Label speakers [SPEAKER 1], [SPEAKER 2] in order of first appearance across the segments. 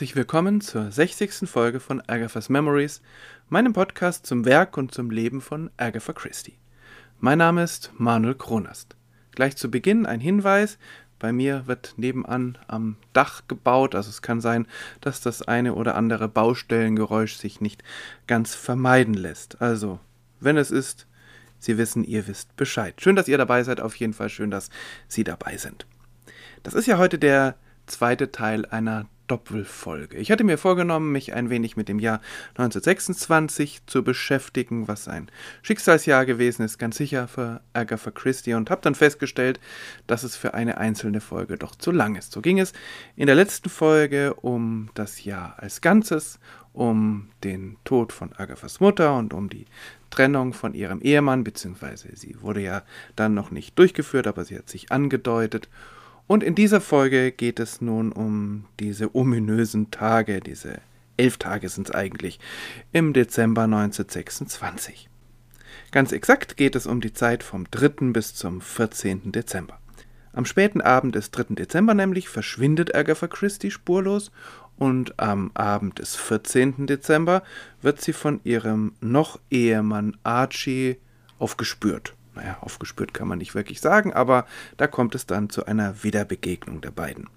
[SPEAKER 1] herzlich willkommen zur 60. Folge von Agatha's Memories, meinem Podcast zum Werk und zum Leben von Agatha Christie. Mein Name ist Manuel Kronast. Gleich zu Beginn ein Hinweis, bei mir wird nebenan am Dach gebaut, also es kann sein, dass das eine oder andere Baustellengeräusch sich nicht ganz vermeiden lässt. Also, wenn es ist, Sie wissen, ihr wisst Bescheid. Schön, dass ihr dabei seid, auf jeden Fall schön, dass Sie dabei sind. Das ist ja heute der zweite Teil einer Doppelfolge. Ich hatte mir vorgenommen, mich ein wenig mit dem Jahr 1926 zu beschäftigen, was ein Schicksalsjahr gewesen ist, ganz sicher für Agatha Christie, und habe dann festgestellt, dass es für eine einzelne Folge doch zu lang ist. So ging es in der letzten Folge um das Jahr als Ganzes, um den Tod von Agathas Mutter und um die Trennung von ihrem Ehemann, beziehungsweise sie wurde ja dann noch nicht durchgeführt, aber sie hat sich angedeutet und in dieser Folge geht es nun um diese ominösen Tage, diese elf Tage sind es eigentlich, im Dezember 1926. Ganz exakt geht es um die Zeit vom 3. bis zum 14. Dezember. Am späten Abend des 3. Dezember nämlich verschwindet Agatha Christie spurlos und am Abend des 14. Dezember wird sie von ihrem noch Ehemann Archie aufgespürt naja, aufgespürt kann man nicht wirklich sagen, aber da kommt es dann zu einer Wiederbegegnung der beiden.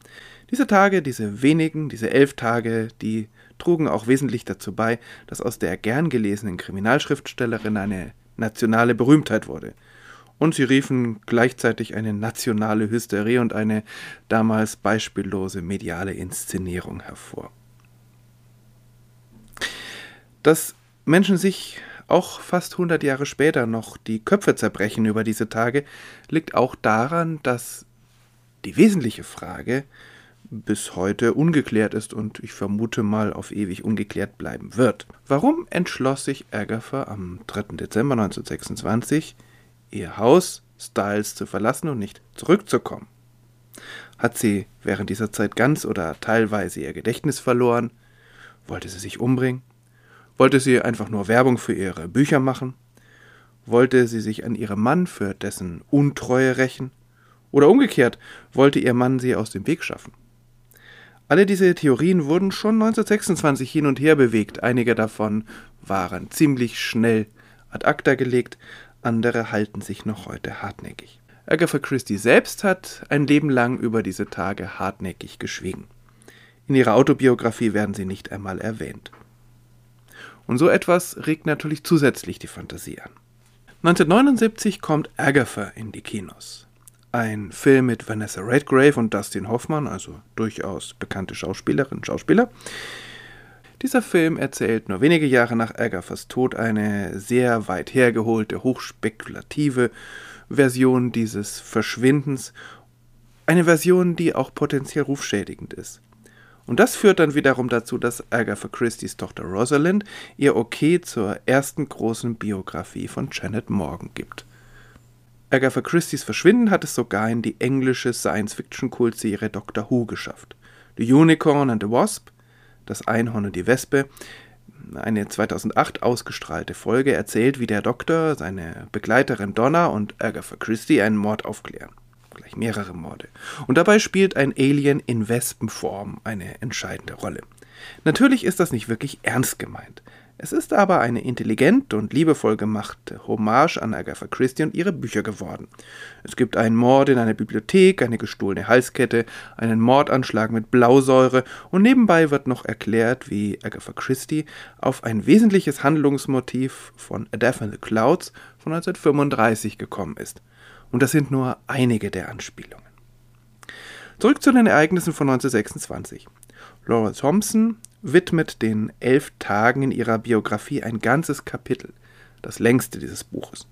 [SPEAKER 1] Diese Tage, diese wenigen, diese elf Tage, die trugen auch wesentlich dazu bei, dass aus der gern gelesenen Kriminalschriftstellerin eine nationale Berühmtheit wurde. Und sie riefen gleichzeitig eine nationale Hysterie und eine damals beispiellose mediale Inszenierung hervor. Dass Menschen sich auch fast 100 Jahre später noch die Köpfe zerbrechen über diese Tage, liegt auch daran, dass die wesentliche Frage bis heute ungeklärt ist und ich vermute mal auf ewig ungeklärt bleiben wird. Warum entschloss sich Agatha am 3. Dezember 1926, ihr Haus Styles zu verlassen und nicht zurückzukommen? Hat sie während dieser Zeit ganz oder teilweise ihr Gedächtnis verloren? Wollte sie sich umbringen? Wollte sie einfach nur Werbung für ihre Bücher machen? Wollte sie sich an ihrem Mann für dessen Untreue rächen? Oder umgekehrt, wollte ihr Mann sie aus dem Weg schaffen? Alle diese Theorien wurden schon 1926 hin und her bewegt. Einige davon waren ziemlich schnell ad acta gelegt, andere halten sich noch heute hartnäckig. Agatha Christie selbst hat ein Leben lang über diese Tage hartnäckig geschwiegen. In ihrer Autobiografie werden sie nicht einmal erwähnt. Und so etwas regt natürlich zusätzlich die Fantasie an. 1979 kommt Agatha in die Kinos. Ein Film mit Vanessa Redgrave und Dustin Hoffmann, also durchaus bekannte Schauspielerinnen und Schauspieler. Dieser Film erzählt nur wenige Jahre nach Agathas Tod eine sehr weit hergeholte, hochspekulative Version dieses Verschwindens. Eine Version, die auch potenziell rufschädigend ist. Und das führt dann wiederum dazu, dass Agatha Christie's Tochter Rosalind ihr Okay zur ersten großen Biografie von Janet Morgan gibt. Agatha Christie's Verschwinden hat es sogar in die englische Science-Fiction-Kultserie Doctor Who geschafft. The Unicorn and the Wasp, das Einhorn und die Wespe, eine 2008 ausgestrahlte Folge erzählt, wie der Doktor, seine Begleiterin Donna und Agatha Christie einen Mord aufklären gleich mehrere Morde. Und dabei spielt ein Alien in Wespenform eine entscheidende Rolle. Natürlich ist das nicht wirklich ernst gemeint. Es ist aber eine intelligent und liebevoll gemachte Hommage an Agatha Christie und ihre Bücher geworden. Es gibt einen Mord in einer Bibliothek, eine gestohlene Halskette, einen Mordanschlag mit Blausäure und nebenbei wird noch erklärt, wie Agatha Christie auf ein wesentliches Handlungsmotiv von A Death in the Clouds von 1935 gekommen ist. Und das sind nur einige der Anspielungen. Zurück zu den Ereignissen von 1926. Laura Thompson widmet den elf Tagen in ihrer Biografie ein ganzes Kapitel, das längste dieses Buches.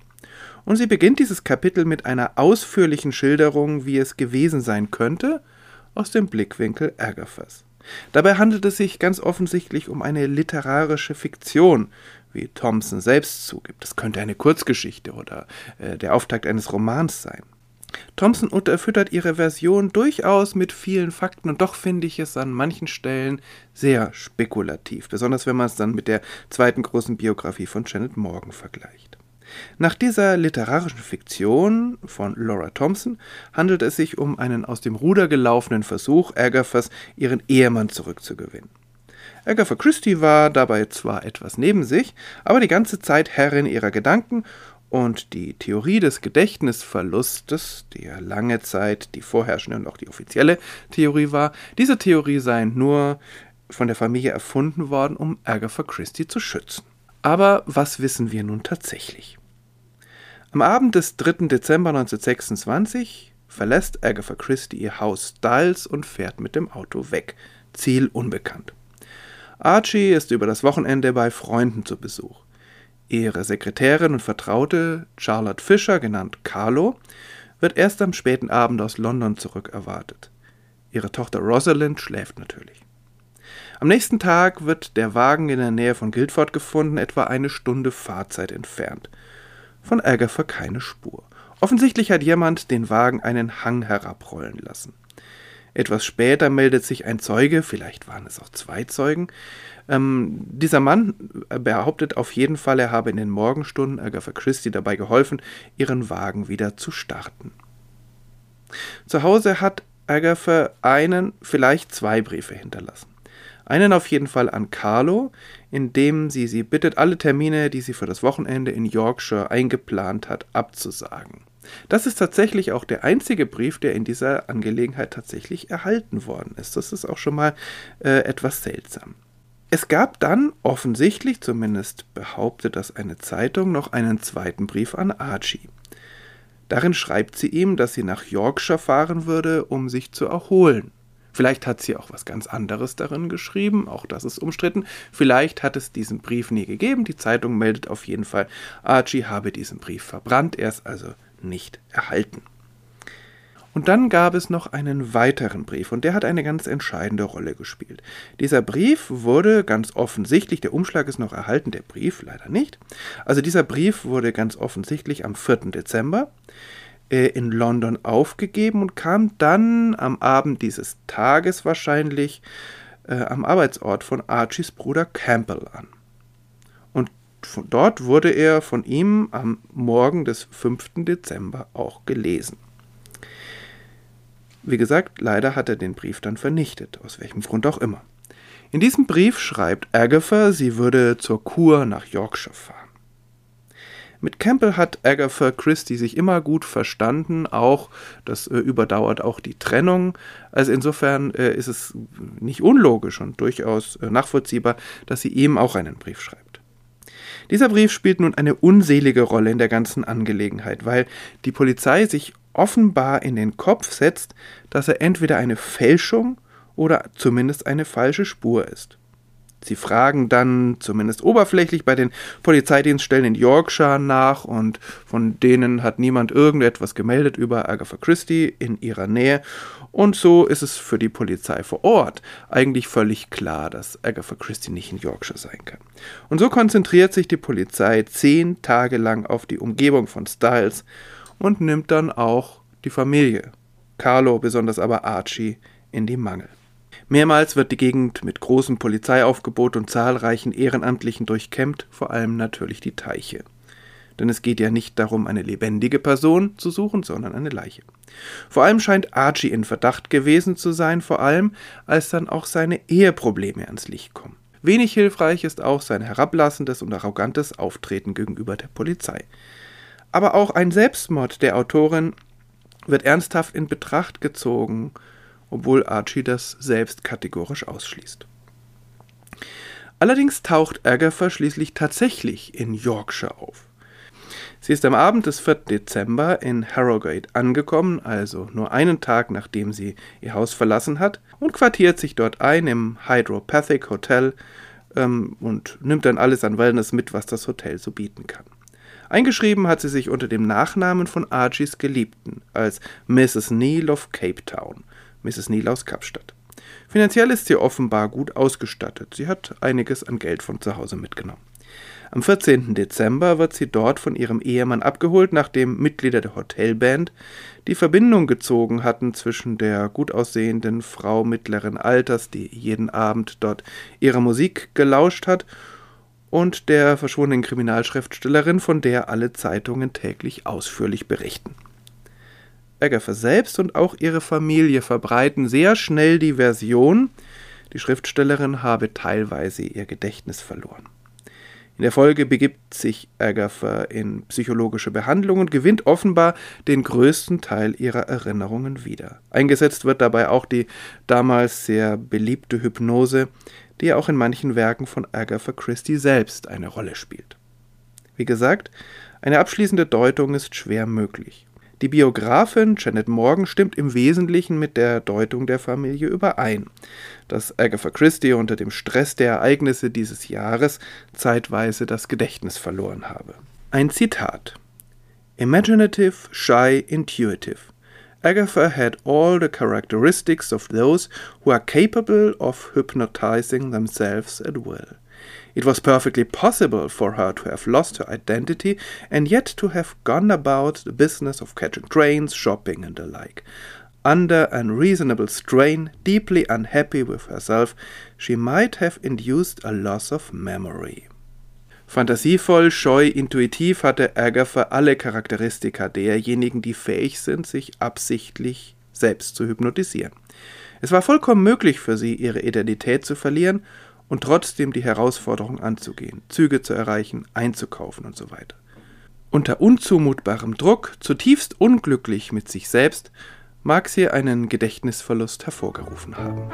[SPEAKER 1] Und sie beginnt dieses Kapitel mit einer ausführlichen Schilderung, wie es gewesen sein könnte, aus dem Blickwinkel Agathas. Dabei handelt es sich ganz offensichtlich um eine literarische Fiktion, wie Thompson selbst zugibt. Es könnte eine Kurzgeschichte oder äh, der Auftakt eines Romans sein. Thompson unterfüttert ihre Version durchaus mit vielen Fakten und doch finde ich es an manchen Stellen sehr spekulativ, besonders wenn man es dann mit der zweiten großen Biografie von Janet Morgan vergleicht. Nach dieser literarischen Fiktion von Laura Thompson handelt es sich um einen aus dem Ruder gelaufenen Versuch Agathas, ihren Ehemann zurückzugewinnen. Agatha Christie war dabei zwar etwas neben sich, aber die ganze Zeit Herrin ihrer Gedanken und die Theorie des Gedächtnisverlustes, die ja lange Zeit die vorherrschende und auch die offizielle Theorie war, diese Theorie sei nur von der Familie erfunden worden, um Agatha Christie zu schützen. Aber was wissen wir nun tatsächlich? Am Abend des 3. Dezember 1926 verlässt Agatha Christie ihr Haus Styles und fährt mit dem Auto weg. Ziel unbekannt. Archie ist über das Wochenende bei Freunden zu Besuch. Ihre Sekretärin und Vertraute, Charlotte Fisher, genannt Carlo, wird erst am späten Abend aus London zurückerwartet. Ihre Tochter Rosalind schläft natürlich. Am nächsten Tag wird der Wagen in der Nähe von Guildford gefunden, etwa eine Stunde Fahrzeit entfernt. Von Agatha keine Spur. Offensichtlich hat jemand den Wagen einen Hang herabrollen lassen. Etwas später meldet sich ein Zeuge, vielleicht waren es auch zwei Zeugen. Ähm, dieser Mann behauptet auf jeden Fall, er habe in den Morgenstunden Agatha Christie dabei geholfen, ihren Wagen wieder zu starten. Zu Hause hat Agatha einen, vielleicht zwei Briefe hinterlassen. Einen auf jeden Fall an Carlo, in dem sie sie bittet, alle Termine, die sie für das Wochenende in Yorkshire eingeplant hat, abzusagen. Das ist tatsächlich auch der einzige Brief, der in dieser Angelegenheit tatsächlich erhalten worden ist. Das ist auch schon mal äh, etwas seltsam. Es gab dann offensichtlich, zumindest behauptet das eine Zeitung, noch einen zweiten Brief an Archie. Darin schreibt sie ihm, dass sie nach Yorkshire fahren würde, um sich zu erholen. Vielleicht hat sie auch was ganz anderes darin geschrieben, auch das ist umstritten. Vielleicht hat es diesen Brief nie gegeben. Die Zeitung meldet auf jeden Fall, Archie habe diesen Brief verbrannt, er ist also nicht erhalten. Und dann gab es noch einen weiteren Brief und der hat eine ganz entscheidende Rolle gespielt. Dieser Brief wurde ganz offensichtlich, der Umschlag ist noch erhalten, der Brief leider nicht. Also dieser Brief wurde ganz offensichtlich am 4. Dezember äh, in London aufgegeben und kam dann am Abend dieses Tages wahrscheinlich äh, am Arbeitsort von Archies Bruder Campbell an. Dort wurde er von ihm am Morgen des 5. Dezember auch gelesen. Wie gesagt, leider hat er den Brief dann vernichtet, aus welchem Grund auch immer. In diesem Brief schreibt Agatha, sie würde zur Kur nach Yorkshire fahren. Mit Campbell hat Agatha Christie sich immer gut verstanden, auch das äh, überdauert auch die Trennung. Also insofern äh, ist es nicht unlogisch und durchaus äh, nachvollziehbar, dass sie ihm auch einen Brief schreibt. Dieser Brief spielt nun eine unselige Rolle in der ganzen Angelegenheit, weil die Polizei sich offenbar in den Kopf setzt, dass er entweder eine Fälschung oder zumindest eine falsche Spur ist. Sie fragen dann zumindest oberflächlich bei den Polizeidienststellen in Yorkshire nach und von denen hat niemand irgendetwas gemeldet über Agatha Christie in ihrer Nähe. Und so ist es für die Polizei vor Ort eigentlich völlig klar, dass Agatha Christie nicht in Yorkshire sein kann. Und so konzentriert sich die Polizei zehn Tage lang auf die Umgebung von Styles und nimmt dann auch die Familie, Carlo, besonders aber Archie, in die Mangel. Mehrmals wird die Gegend mit großem Polizeiaufgebot und zahlreichen Ehrenamtlichen durchkämmt, vor allem natürlich die Teiche. Denn es geht ja nicht darum, eine lebendige Person zu suchen, sondern eine Leiche. Vor allem scheint Archie in Verdacht gewesen zu sein, vor allem als dann auch seine Eheprobleme ans Licht kommen. Wenig hilfreich ist auch sein herablassendes und arrogantes Auftreten gegenüber der Polizei. Aber auch ein Selbstmord der Autorin wird ernsthaft in Betracht gezogen, obwohl Archie das selbst kategorisch ausschließt. Allerdings taucht Agatha schließlich tatsächlich in Yorkshire auf. Sie ist am Abend des 4. Dezember in Harrogate angekommen, also nur einen Tag nachdem sie ihr Haus verlassen hat, und quartiert sich dort ein im Hydropathic Hotel ähm, und nimmt dann alles an Wellness mit, was das Hotel so bieten kann. Eingeschrieben hat sie sich unter dem Nachnamen von Archies Geliebten als Mrs. Neal of Cape Town, Mrs. Neal aus Kapstadt. Finanziell ist sie offenbar gut ausgestattet. Sie hat einiges an Geld von zu Hause mitgenommen. Am 14. Dezember wird sie dort von ihrem Ehemann abgeholt, nachdem Mitglieder der Hotelband die Verbindung gezogen hatten zwischen der gut aussehenden Frau mittleren Alters, die jeden Abend dort ihrer Musik gelauscht hat, und der verschwundenen Kriminalschriftstellerin, von der alle Zeitungen täglich ausführlich berichten. Agatha selbst und auch ihre Familie verbreiten sehr schnell die Version, die Schriftstellerin habe teilweise ihr Gedächtnis verloren. In der Folge begibt sich Agatha in psychologische Behandlung und gewinnt offenbar den größten Teil ihrer Erinnerungen wieder. Eingesetzt wird dabei auch die damals sehr beliebte Hypnose, die ja auch in manchen Werken von Agatha Christie selbst eine Rolle spielt. Wie gesagt, eine abschließende Deutung ist schwer möglich. Die Biografin Janet Morgan stimmt im Wesentlichen mit der Deutung der Familie überein, dass Agatha Christie unter dem Stress der Ereignisse dieses Jahres zeitweise das Gedächtnis verloren habe. Ein Zitat Imaginative, shy, intuitive. Agatha had all the characteristics of those who are capable of hypnotizing themselves at will. It was perfectly possible for her to have lost her identity and yet to have gone about the business of catching trains, shopping, and the like. Under unreasonable strain, deeply unhappy with herself, she might have induced a loss of memory. Fantasievoll, scheu, intuitiv hatte Agatha alle Charakteristika derjenigen, die fähig sind, sich absichtlich selbst zu hypnotisieren. Es war vollkommen möglich für sie, ihre Identität zu verlieren und trotzdem die Herausforderung anzugehen, Züge zu erreichen, einzukaufen und so weiter. Unter unzumutbarem Druck, zutiefst unglücklich mit sich selbst, mag sie einen Gedächtnisverlust hervorgerufen haben.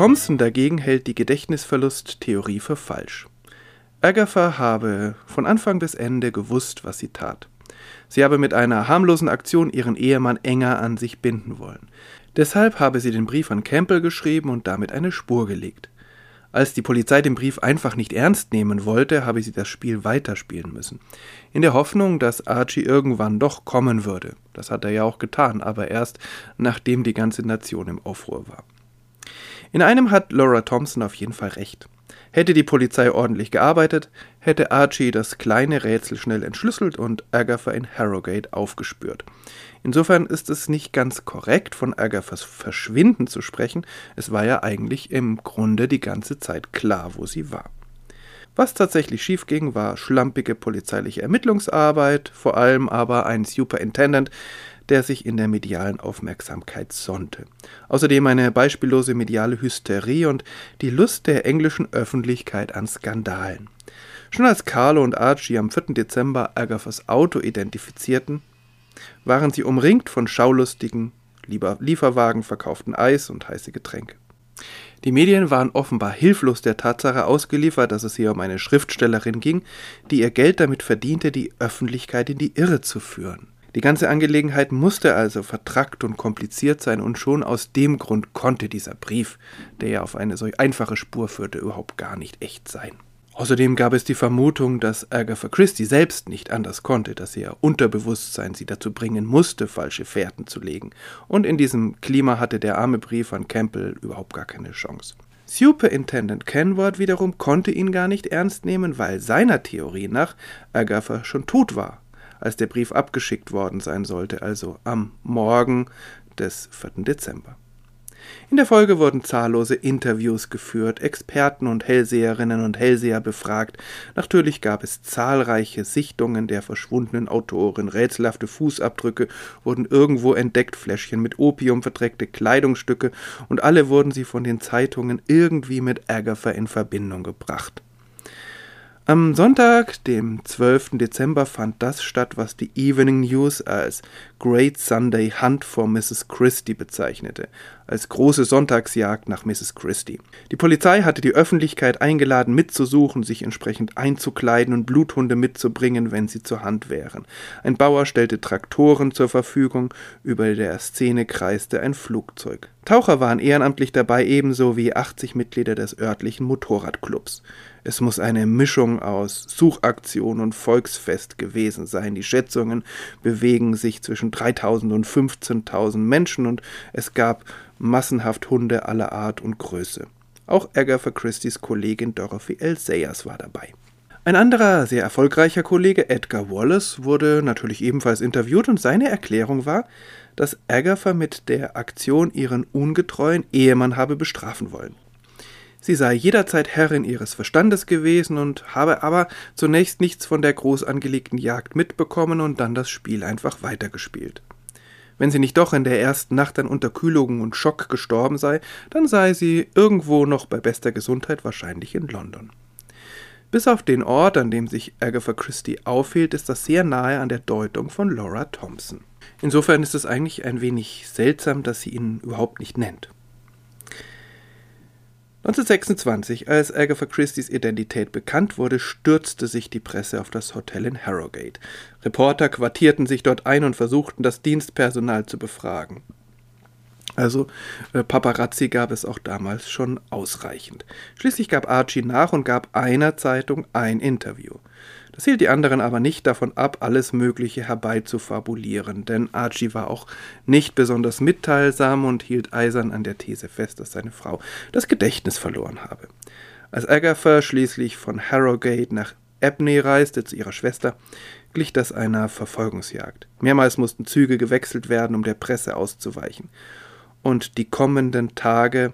[SPEAKER 1] Thompson dagegen hält die Gedächtnisverlust-Theorie für falsch. Agatha habe von Anfang bis Ende gewusst, was sie tat. Sie habe mit einer harmlosen Aktion ihren Ehemann enger an sich binden wollen. Deshalb habe sie den Brief an Campbell geschrieben und damit eine Spur gelegt. Als die Polizei den Brief einfach nicht ernst nehmen wollte, habe sie das Spiel weiterspielen müssen. In der Hoffnung, dass Archie irgendwann doch kommen würde. Das hat er ja auch getan, aber erst nachdem die ganze Nation im Aufruhr war. In einem hat Laura Thompson auf jeden Fall recht. Hätte die Polizei ordentlich gearbeitet, hätte Archie das kleine Rätsel schnell entschlüsselt und Agatha in Harrogate aufgespürt. Insofern ist es nicht ganz korrekt, von Agathas Verschwinden zu sprechen. Es war ja eigentlich im Grunde die ganze Zeit klar, wo sie war. Was tatsächlich schiefging, war schlampige polizeiliche Ermittlungsarbeit, vor allem aber ein Superintendent, der sich in der medialen Aufmerksamkeit sonnte. Außerdem eine beispiellose mediale Hysterie und die Lust der englischen Öffentlichkeit an Skandalen. Schon als Carlo und Archie am 4. Dezember Agathas Auto identifizierten, waren sie umringt von Schaulustigen, Lieferwagen verkauften Eis und heiße Getränke. Die Medien waren offenbar hilflos der Tatsache ausgeliefert, dass es hier um eine Schriftstellerin ging, die ihr Geld damit verdiente, die Öffentlichkeit in die Irre zu führen. Die ganze Angelegenheit musste also vertrackt und kompliziert sein, und schon aus dem Grund konnte dieser Brief, der ja auf eine solch einfache Spur führte, überhaupt gar nicht echt sein. Außerdem gab es die Vermutung, dass Agatha Christie selbst nicht anders konnte, dass ihr Unterbewusstsein sie dazu bringen musste, falsche Fährten zu legen, und in diesem Klima hatte der arme Brief an Campbell überhaupt gar keine Chance. Superintendent Kenward wiederum konnte ihn gar nicht ernst nehmen, weil seiner Theorie nach Agatha schon tot war als der Brief abgeschickt worden sein sollte, also am Morgen des 4. Dezember. In der Folge wurden zahllose Interviews geführt, Experten und Hellseherinnen und Hellseher befragt. Natürlich gab es zahlreiche Sichtungen der verschwundenen Autorin, rätselhafte Fußabdrücke wurden irgendwo entdeckt, Fläschchen mit Opium, verdreckte Kleidungsstücke, und alle wurden sie von den Zeitungen irgendwie mit Agatha in Verbindung gebracht. Am Sonntag, dem 12. Dezember, fand das statt, was die Evening News als Great Sunday Hunt for Mrs. Christie bezeichnete, als große Sonntagsjagd nach Mrs. Christie. Die Polizei hatte die Öffentlichkeit eingeladen, mitzusuchen, sich entsprechend einzukleiden und Bluthunde mitzubringen, wenn sie zur Hand wären. Ein Bauer stellte Traktoren zur Verfügung, über der Szene kreiste ein Flugzeug. Taucher waren ehrenamtlich dabei, ebenso wie 80 Mitglieder des örtlichen Motorradclubs. Es muss eine Mischung aus Suchaktion und Volksfest gewesen sein. Die Schätzungen bewegen sich zwischen 3000 und 15.000 Menschen und es gab massenhaft Hunde aller Art und Größe. Auch Agatha Christie's Kollegin Dorothy L. Sayers war dabei. Ein anderer sehr erfolgreicher Kollege, Edgar Wallace, wurde natürlich ebenfalls interviewt und seine Erklärung war, dass Agatha mit der Aktion ihren ungetreuen Ehemann habe bestrafen wollen. Sie sei jederzeit Herrin ihres Verstandes gewesen und habe aber zunächst nichts von der groß angelegten Jagd mitbekommen und dann das Spiel einfach weitergespielt. Wenn sie nicht doch in der ersten Nacht an Unterkühlung und Schock gestorben sei, dann sei sie irgendwo noch bei bester Gesundheit wahrscheinlich in London. Bis auf den Ort, an dem sich Agatha Christie aufhielt, ist das sehr nahe an der Deutung von Laura Thompson. Insofern ist es eigentlich ein wenig seltsam, dass sie ihn überhaupt nicht nennt. 1926, als Agatha Christie's Identität bekannt wurde, stürzte sich die Presse auf das Hotel in Harrogate. Reporter quartierten sich dort ein und versuchten, das Dienstpersonal zu befragen. Also äh, Paparazzi gab es auch damals schon ausreichend. Schließlich gab Archie nach und gab einer Zeitung ein Interview. Das hielt die anderen aber nicht davon ab, alles Mögliche herbeizufabulieren, denn Archie war auch nicht besonders mitteilsam und hielt eisern an der These fest, dass seine Frau das Gedächtnis verloren habe. Als Agatha schließlich von Harrogate nach Abney reiste zu ihrer Schwester, glich das einer Verfolgungsjagd. Mehrmals mussten Züge gewechselt werden, um der Presse auszuweichen. Und die kommenden Tage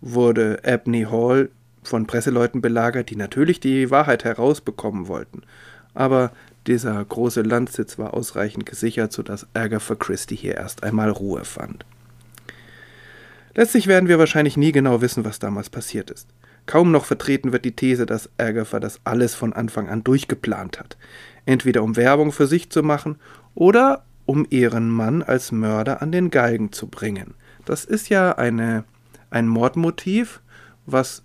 [SPEAKER 1] wurde Abney Hall von Presseleuten belagert, die natürlich die Wahrheit herausbekommen wollten. Aber dieser große Landsitz war ausreichend gesichert, sodass Agatha Christie hier erst einmal Ruhe fand. Letztlich werden wir wahrscheinlich nie genau wissen, was damals passiert ist. Kaum noch vertreten wird die These, dass Agatha das alles von Anfang an durchgeplant hat. Entweder um Werbung für sich zu machen oder um ihren Mann als Mörder an den Galgen zu bringen. Das ist ja eine, ein Mordmotiv, was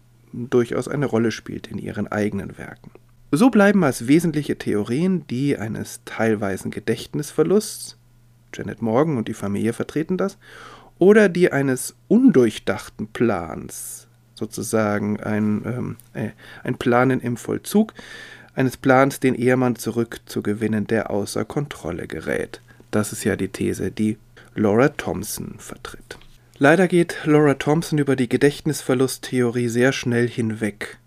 [SPEAKER 1] durchaus eine Rolle spielt in ihren eigenen Werken. So bleiben als wesentliche Theorien die eines teilweisen Gedächtnisverlusts, Janet Morgan und die Familie vertreten das, oder die eines undurchdachten Plans, sozusagen ein, ähm, äh, ein Planen im Vollzug, eines Plans, den Ehemann zurückzugewinnen, der außer Kontrolle gerät. Das ist ja die These, die Laura Thompson vertritt. Leider geht Laura Thompson über die Gedächtnisverlusttheorie sehr schnell hinweg.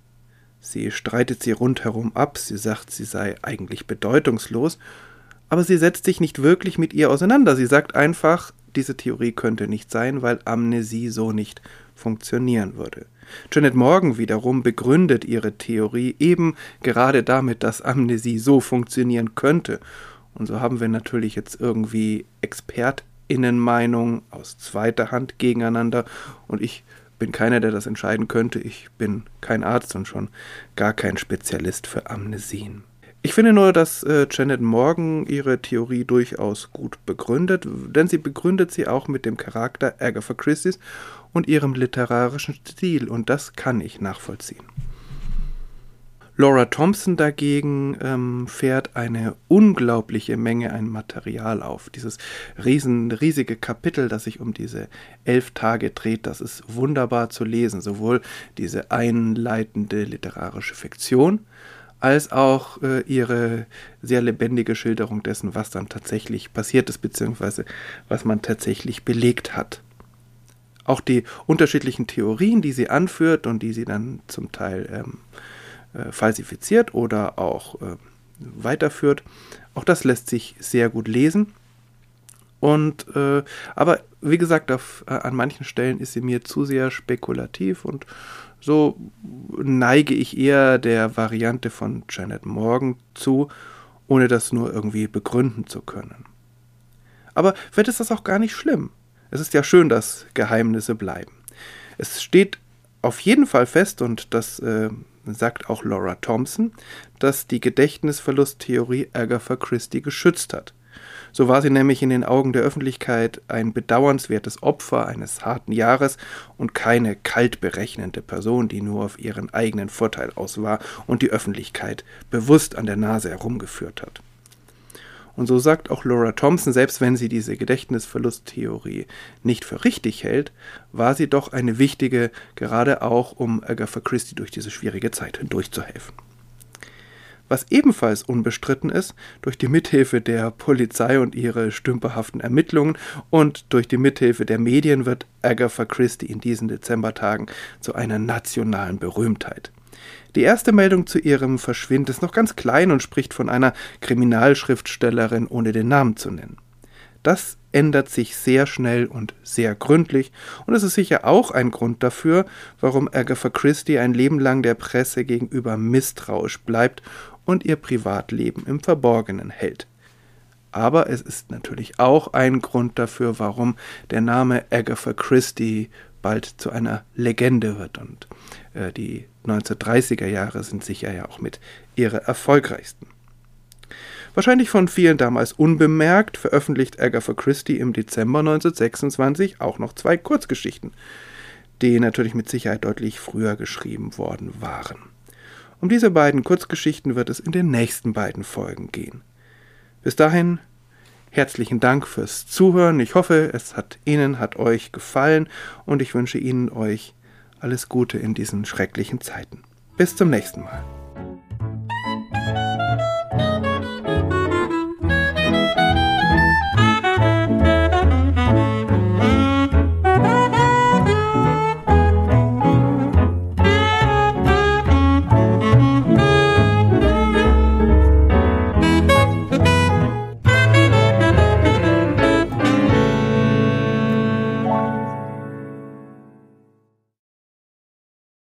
[SPEAKER 1] Sie streitet sie rundherum ab, sie sagt, sie sei eigentlich bedeutungslos, aber sie setzt sich nicht wirklich mit ihr auseinander. Sie sagt einfach, diese Theorie könnte nicht sein, weil Amnesie so nicht funktionieren würde. Janet Morgan wiederum begründet ihre Theorie eben gerade damit, dass Amnesie so funktionieren könnte. Und so haben wir natürlich jetzt irgendwie Expert Innenmeinung aus zweiter Hand gegeneinander und ich bin keiner, der das entscheiden könnte. Ich bin kein Arzt und schon gar kein Spezialist für Amnesien. Ich finde nur, dass äh, Janet Morgan ihre Theorie durchaus gut begründet, denn sie begründet sie auch mit dem Charakter Agatha Christie's und ihrem literarischen Stil und das kann ich nachvollziehen. Laura Thompson dagegen ähm, fährt eine unglaubliche Menge an Material auf. Dieses riesen, riesige Kapitel, das sich um diese elf Tage dreht, das ist wunderbar zu lesen. Sowohl diese einleitende literarische Fiktion, als auch äh, ihre sehr lebendige Schilderung dessen, was dann tatsächlich passiert ist, beziehungsweise was man tatsächlich belegt hat. Auch die unterschiedlichen Theorien, die sie anführt und die sie dann zum Teil ähm, äh, falsifiziert oder auch äh, weiterführt. Auch das lässt sich sehr gut lesen. Und äh, aber wie gesagt, auf, äh, an manchen Stellen ist sie mir zu sehr spekulativ und so neige ich eher der Variante von Janet Morgan zu, ohne das nur irgendwie begründen zu können. Aber wird ist das auch gar nicht schlimm. Es ist ja schön, dass Geheimnisse bleiben. Es steht auf jeden Fall fest, und das äh, sagt auch Laura Thompson, dass die Gedächtnisverlusttheorie Agatha Christie geschützt hat. So war sie nämlich in den Augen der Öffentlichkeit ein bedauernswertes Opfer eines harten Jahres und keine kalt berechnende Person, die nur auf ihren eigenen Vorteil aus war und die Öffentlichkeit bewusst an der Nase herumgeführt hat. Und so sagt auch Laura Thompson, selbst wenn sie diese Gedächtnisverlusttheorie nicht für richtig hält, war sie doch eine wichtige, gerade auch um Agatha Christie durch diese schwierige Zeit hindurchzuhelfen. Was ebenfalls unbestritten ist, durch die Mithilfe der Polizei und ihre stümperhaften Ermittlungen und durch die Mithilfe der Medien wird Agatha Christie in diesen Dezembertagen zu einer nationalen Berühmtheit. Die erste Meldung zu ihrem Verschwinden ist noch ganz klein und spricht von einer Kriminalschriftstellerin, ohne den Namen zu nennen. Das ändert sich sehr schnell und sehr gründlich und es ist sicher auch ein Grund dafür, warum Agatha Christie ein Leben lang der Presse gegenüber misstrauisch bleibt und ihr Privatleben im Verborgenen hält. Aber es ist natürlich auch ein Grund dafür, warum der Name Agatha Christie bald zu einer Legende wird. Und äh, die 1930er Jahre sind sicher ja auch mit ihrer erfolgreichsten. Wahrscheinlich von vielen damals unbemerkt veröffentlicht Agatha Christie im Dezember 1926 auch noch zwei Kurzgeschichten, die natürlich mit Sicherheit deutlich früher geschrieben worden waren. Um diese beiden Kurzgeschichten wird es in den nächsten beiden Folgen gehen. Bis dahin herzlichen Dank fürs Zuhören. Ich hoffe, es hat Ihnen, hat euch gefallen und ich wünsche Ihnen euch alles Gute in diesen schrecklichen Zeiten. Bis zum nächsten Mal.